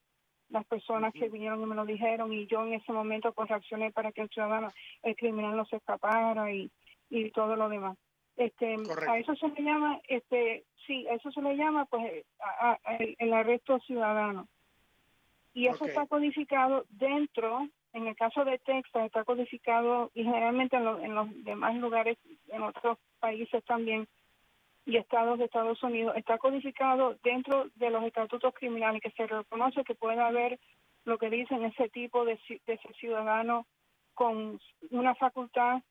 las personas que vinieron y me lo dijeron, y yo en ese momento pues reaccioné para que el ciudadano, el criminal no se escapara y, y todo lo demás. Este, a eso se le llama, este, sí, eso se le llama pues el, arresto ciudadano. Y eso está codificado dentro, en el caso de Texas, está codificado y generalmente en, los demás lugares, en otros países también y estados de Estados Unidos, está codificado dentro de los estatutos criminales que se reconoce que puede haber lo que dicen ese tipo de, de ciudadano con una facultad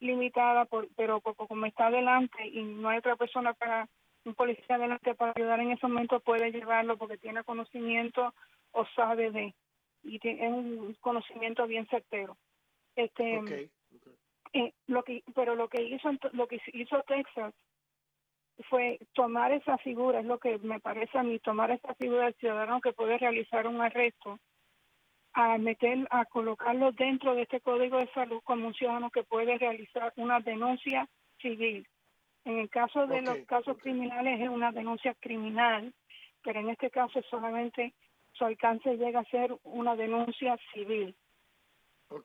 limitada, por, pero como está adelante y no hay otra persona para, un policía adelante para ayudar en ese momento, puede llevarlo porque tiene conocimiento o sabe de, y tiene, es un conocimiento bien certero. Este, eh, lo que, pero lo que hizo, lo que hizo Texas fue tomar esa figura, es lo que me parece a mí, tomar esa figura del ciudadano que puede realizar un arresto a meter, a colocarlo dentro de este código de salud como un ciudadano que puede realizar una denuncia civil. En el caso de los casos criminales es una denuncia criminal, pero en este caso solamente su alcance llega a ser una denuncia civil.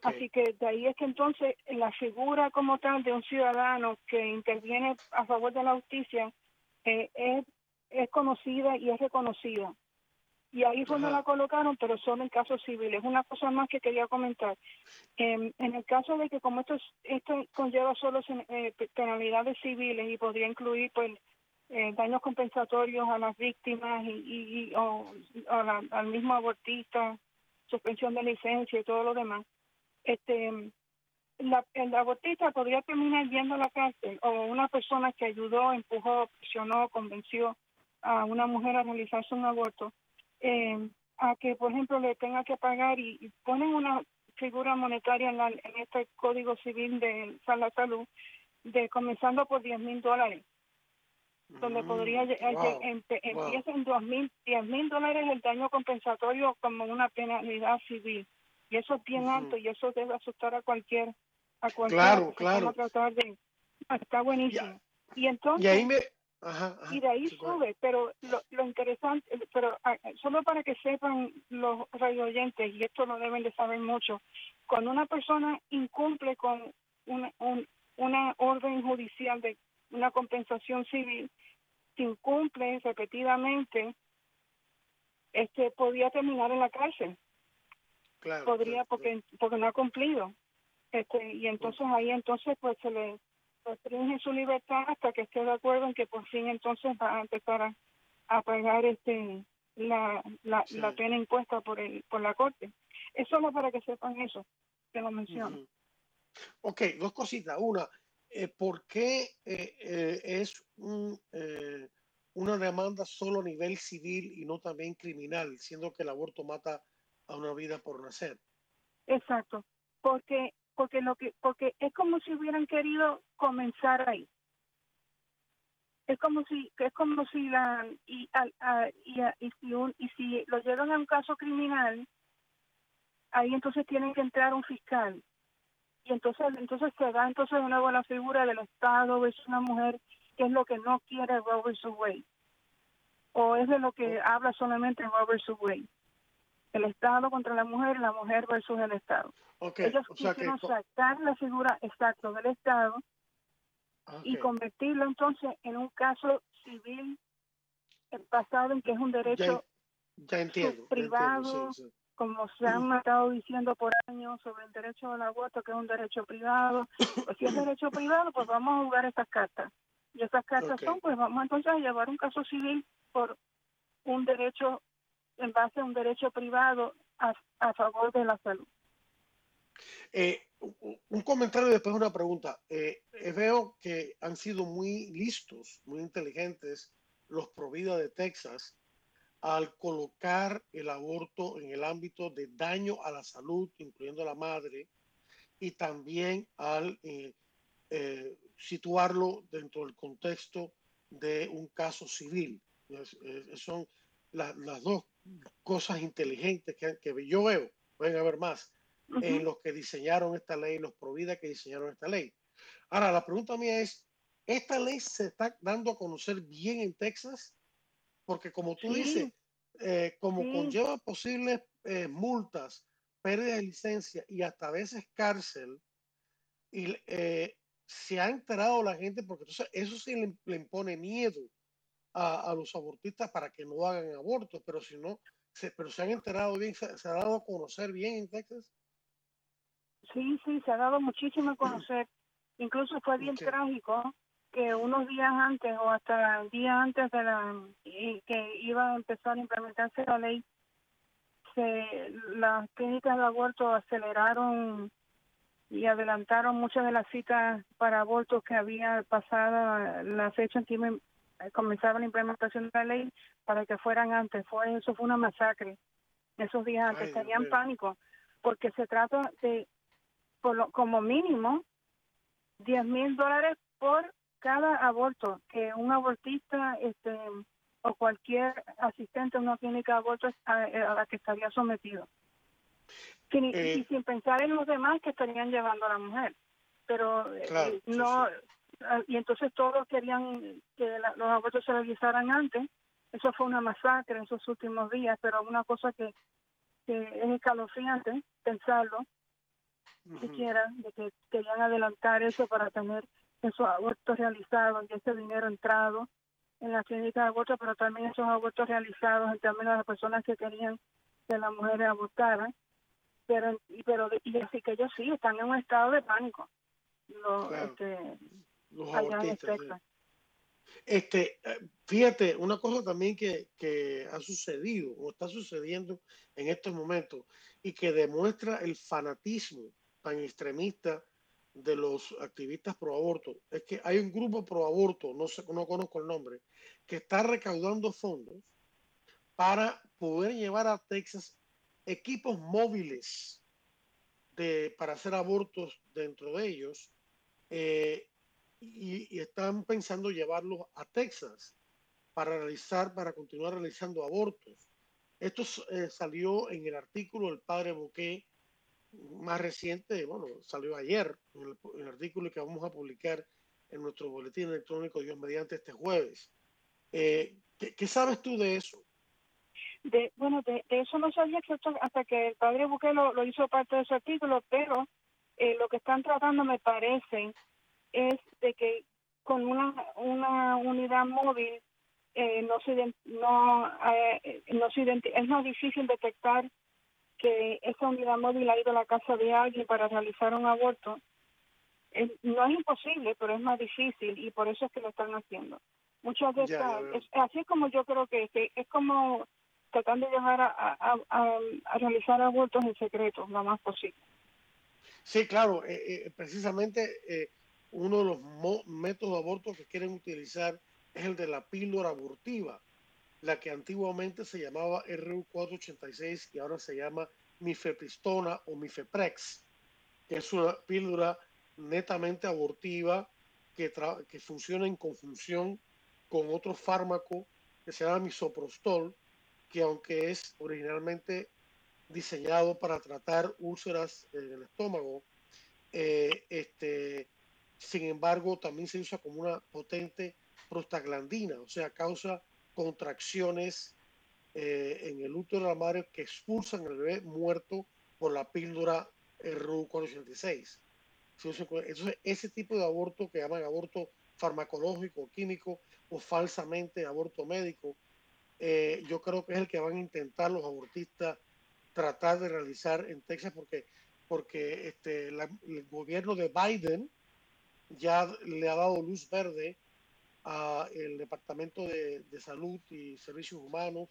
Así que de ahí es que entonces la figura como tal de un ciudadano que interviene a favor de la justicia eh, es, es conocida y es reconocida y ahí fue donde la colocaron, pero solo en casos civiles. Una cosa más que quería comentar. en el caso de que como esto, esto conlleva solo eh, penalidades civiles y podría incluir pues eh, daños compensatorios a las víctimas y, o, al mismo abortista, suspensión de licencia y todo lo demás, este la, el abortista podría terminar yendo a la cárcel o una persona que ayudó, empujó, presionó, convenció a una mujer a realizarse un aborto eh, a que, por ejemplo, le tenga que pagar y, ponen una figura monetaria en, en este Código Civil de la Salud, de comenzando por 10 mil dólares, donde mm, podría wow, empieza en 2 mil, 10 mil dólares el daño compensatorio como una penalidad civil. Y eso es bien alto y eso debe asustar a cualquier, a cualquier claro, claro. tratar de, está buenísimo. Y entonces, y ahí me, y de ahí sube, pero lo, interesante, pero ah, solo para que sepan los radio oyentes, y esto lo deben de saber mucho, cuando una persona incumple con una, una orden judicial de una compensación civil, si incumple repetidamente, este podría terminar en la cárcel. Podría porque porque no ha cumplido. Este, y entonces ahí entonces pues se le restringe su libertad hasta que esté de acuerdo en que por fin entonces va a empezar a, pagar este la, la, pena impuesta por el por la corte. Es solo para que sepan eso, que lo menciono. Ok, dos cositas. Una, eh, ¿por qué eh, eh, es un, una demanda solo a nivel civil y no también criminal, siendo que el aborto mata a una vida por nacer? Exacto, porque porque lo que porque es como si hubieran querido comenzar ahí. Es como si es como si la y, y, y, si un, y si lo llevan a un caso criminal ahí entonces tienen que entrar un fiscal. Y entonces entonces se da entonces de nuevo la figura del Estado es una mujer que es lo que no quiere Robert Wade. O es de lo que oh. habla solamente Robert Wade el Estado contra la mujer la mujer versus el Estado. Ellos quisieron sacar la figura exacta del Estado y convertirlo entonces en un caso civil basado en que es un derecho privado, como se han estado diciendo por años sobre el derecho al aborto, que es un derecho privado. Pues si es derecho privado, pues vamos a jugar estas cartas. Y estas cartas son, pues vamos entonces a llevar un caso civil por un derecho, en base a un derecho privado a, a favor de la salud. Eh, un comentario y después una pregunta. Eh, eh, veo que han sido muy listos, muy inteligentes los Provida de Texas al colocar el aborto en el ámbito de daño a la salud, incluyendo a la madre, y también al situarlo dentro del contexto de un caso civil. son las dos cosas inteligentes que, que yo veo. Pueden haber más en los que diseñaron esta ley, los Provida que diseñaron esta ley. Ahora, la pregunta mía es, ¿esta ley se está dando a conocer bien en Texas? Porque como tú dices, eh, como conlleva posibles eh, multas, pérdida de licencia y hasta a veces cárcel, y eh, se ha enterado la gente, porque entonces eso sí le, impone miedo a, a, los abortistas para que no hagan abortos, pero si no, se, pero se han enterado bien, se, se ha dado a conocer bien en Texas. Sí, sí, se ha dado muchísimo a conocer. Incluso fue bien trágico que unos días antes o hasta el día antes de la que iba a empezar a implementarse la ley, se, las clínicas de aborto aceleraron y adelantaron muchas de las citas para abortos que había pasado la fecha en que comenzaba la implementación de la ley para que fueran antes. Fue eso fue una masacre. Esos días antes tenían pánico porque se trata de como mínimo 10 mil dólares por cada aborto que un abortista este o cualquier asistente en una clínica de aborto a, la que estaría sometido. Sin, y eh. sin pensar en los demás que estarían llevando a la mujer. Pero eh, no, y entonces todos querían que los abortos se realizaran antes. Eso fue una masacre en esos últimos días, pero una cosa que, que es escalofriante pensarlo, siquiera de que querían adelantar eso para tener esos abortos realizados y ese dinero entrado en la clínica de aborto, pero también esos abortos realizados en términos de las personas que querían que las mujeres abortaran. Pero, pero y así que ellos sí están en un estado de pánico. Los, este, Este, eh, fíjate, una cosa también que, que ha sucedido o está sucediendo en estos momentos y que demuestra el fanatismo tan extremista de los activistas pro aborto es que hay un grupo pro aborto, no, sé, no conozco el nombre, que está recaudando fondos para poder llevar a Texas equipos móviles de, para hacer abortos dentro de ellos eh, y, están pensando llevarlos a Texas para realizar, para continuar realizando abortos. Esto eh, salió en el artículo del padre Bouquet más reciente, bueno, salió ayer, en el, artículo que vamos a publicar en nuestro boletín electrónico Dios mediante este jueves. Eh, ¿qué, sabes tú de eso? Bueno, de, eso no sabía hasta que el padre Buque lo, hizo parte de ese artículo, pero eh, lo que están tratando, me parece, es de que con una, una unidad móvil eh, no se no, no se es más difícil detectar que esa unidad móvil ha ido a la casa de alguien para realizar un aborto, no es imposible, pero es más difícil y por eso es que lo están haciendo. Muchas veces, así es como yo creo que, es como tratando de llegar a, realizar abortos en secreto lo más posible. Sí, claro, eh, eh, precisamente eh, uno de los métodos de aborto que quieren utilizar es el de la píldora abortiva la que antiguamente se llamaba RU486 y ahora se llama mifepristona o mifeprex, que es una píldora netamente abortiva que, que funciona en conjunción con otro fármaco que se llama misoprostol, que aunque es originalmente diseñado para tratar úlceras en el estómago, eh, este, sin embargo también se usa como una potente prostaglandina, o sea, causa contracciones eh, en el útero de la madre que expulsan al bebé muerto por la píldora RU486. Entonces, ese tipo de aborto que llaman aborto farmacológico, químico o falsamente aborto médico, eh, yo creo que es el que van a intentar los abortistas tratar de realizar en Texas porque, porque este, el gobierno de Biden ya le ha dado luz verde al Departamento de, de, Salud y Servicios Humanos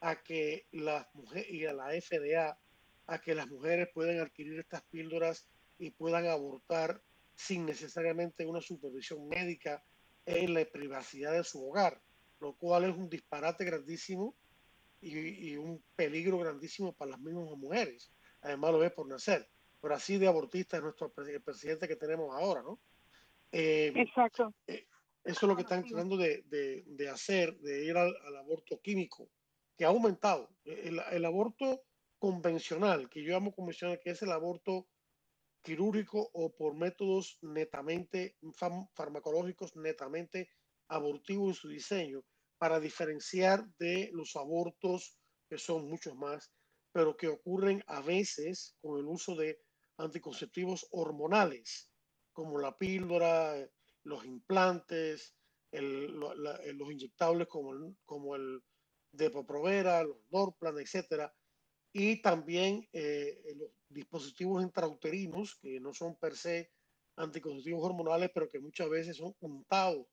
a que las mujeres y a la FDA a que las mujeres puedan adquirir estas píldoras y puedan abortar sin necesariamente una supervisión médica en la privacidad de su hogar, lo cual es un disparate grandísimo y, un peligro grandísimo para las mismas mujeres. Además lo ve por nacer. Pero así de abortista es nuestro presidente que tenemos ahora, ¿no? Eh, Exacto. Eh, eso es lo que están tratando de, de, hacer, de ir al, aborto químico, que ha aumentado. El, el, aborto convencional, que yo llamo convencional, que es el aborto quirúrgico o por métodos netamente farmacológicos, netamente abortivos en su diseño, para diferenciar de los abortos, que son muchos más, pero que ocurren a veces con el uso de anticonceptivos hormonales, como la píldora, los implantes, los inyectables como el, como el Depo-Provera, los Norplan, etcétera, y también eh, los dispositivos intrauterinos, que no son per se anticonceptivos hormonales, pero que muchas veces son untados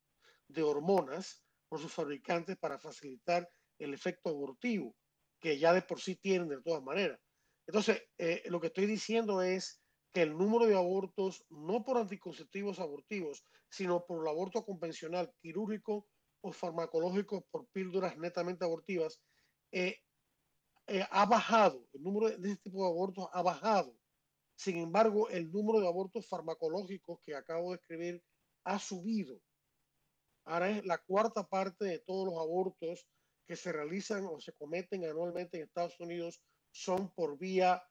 de hormonas por sus fabricantes para facilitar el efecto abortivo, que ya de por sí tienen de todas maneras. Entonces, eh, lo que estoy diciendo es que el número de abortos, no por anticonceptivos abortivos, sino por el aborto convencional, quirúrgico o farmacológico por píldoras netamente abortivas, eh, eh, ha bajado, el número de este tipo de abortos ha bajado. Sin embargo, el número de abortos farmacológicos que acabo de escribir ha subido. Ahora es la cuarta parte de todos los abortos que se realizan o se cometen anualmente en Estados Unidos son por vía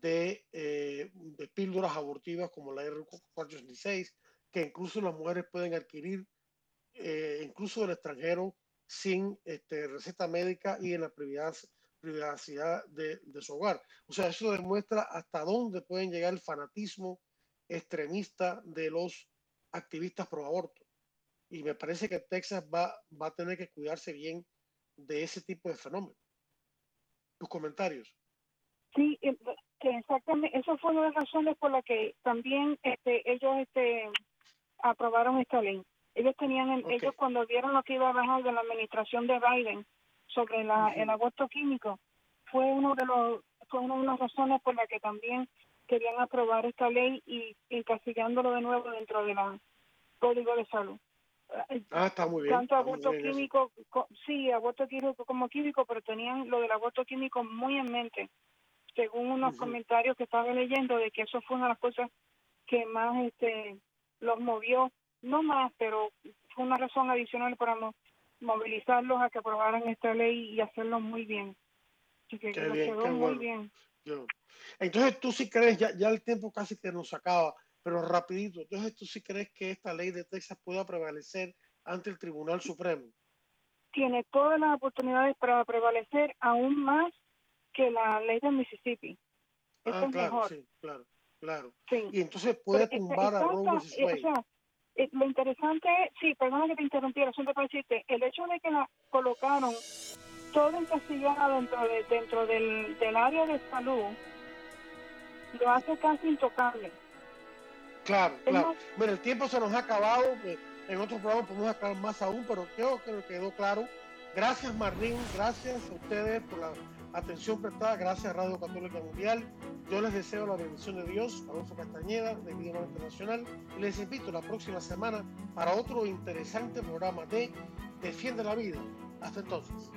de, eh, de píldoras abortivas como la R486, que incluso las mujeres pueden adquirir, eh, incluso del extranjero, sin este, receta médica y en la prioridad privacidad de, su hogar. O sea, eso demuestra hasta dónde pueden llegar el fanatismo extremista de los activistas pro aborto. Y me parece que Texas va, va a tener que cuidarse bien de ese tipo de fenómenos. Tus comentarios. Sí, eh, exactamente. Eso fue una de las razones por las que también este, ellos este, aprobaron esta ley. Ellos tenían, ellos cuando vieron lo que iba a bajar de la administración de Biden, sobre la, el aborto químico fue uno de los fue una de las razones por las que también querían aprobar esta ley y encasillándolo de nuevo dentro del código de salud. Ah, está muy bien. Tanto aborto químico, sí, aborto químico como químico, pero tenían lo del aborto químico muy en mente, según unos comentarios que estaba leyendo, de que eso fue una de las cosas que más este los movió, no más, pero fue una razón adicional para no movilizarlos a que aprobaran esta ley y hacerlo muy bien. Así que quedó muy bien. Entonces tú sí crees, ya, ya el tiempo casi que nos acaba, pero rapidito, entonces tú sí crees que esta ley de Texas pueda prevalecer ante el Tribunal Supremo. Tiene todas las oportunidades para prevalecer aún más que la ley de Mississippi. ah, claro, sí, claro, claro. Y entonces puede tumbar a Roe eh, lo interesante es, sí, perdona que te interrumpiera, solo para decirte, el hecho de que la colocaron todo encasillado dentro, de, dentro del, del área de salud, lo hace casi intocable. Claro, claro. Bueno, el tiempo se nos ha acabado, eh, en otros programas podemos acabar más aún, pero creo que quedó claro. Gracias Marlene, gracias a ustedes por la atención prestada, gracias a Radio Católica Mundial. Yo les deseo la bendición de Dios, Adolfo Castañeda, de Vida Internacional, les invito la próxima semana para otro interesante programa de Defiende la Vida. Hasta entonces.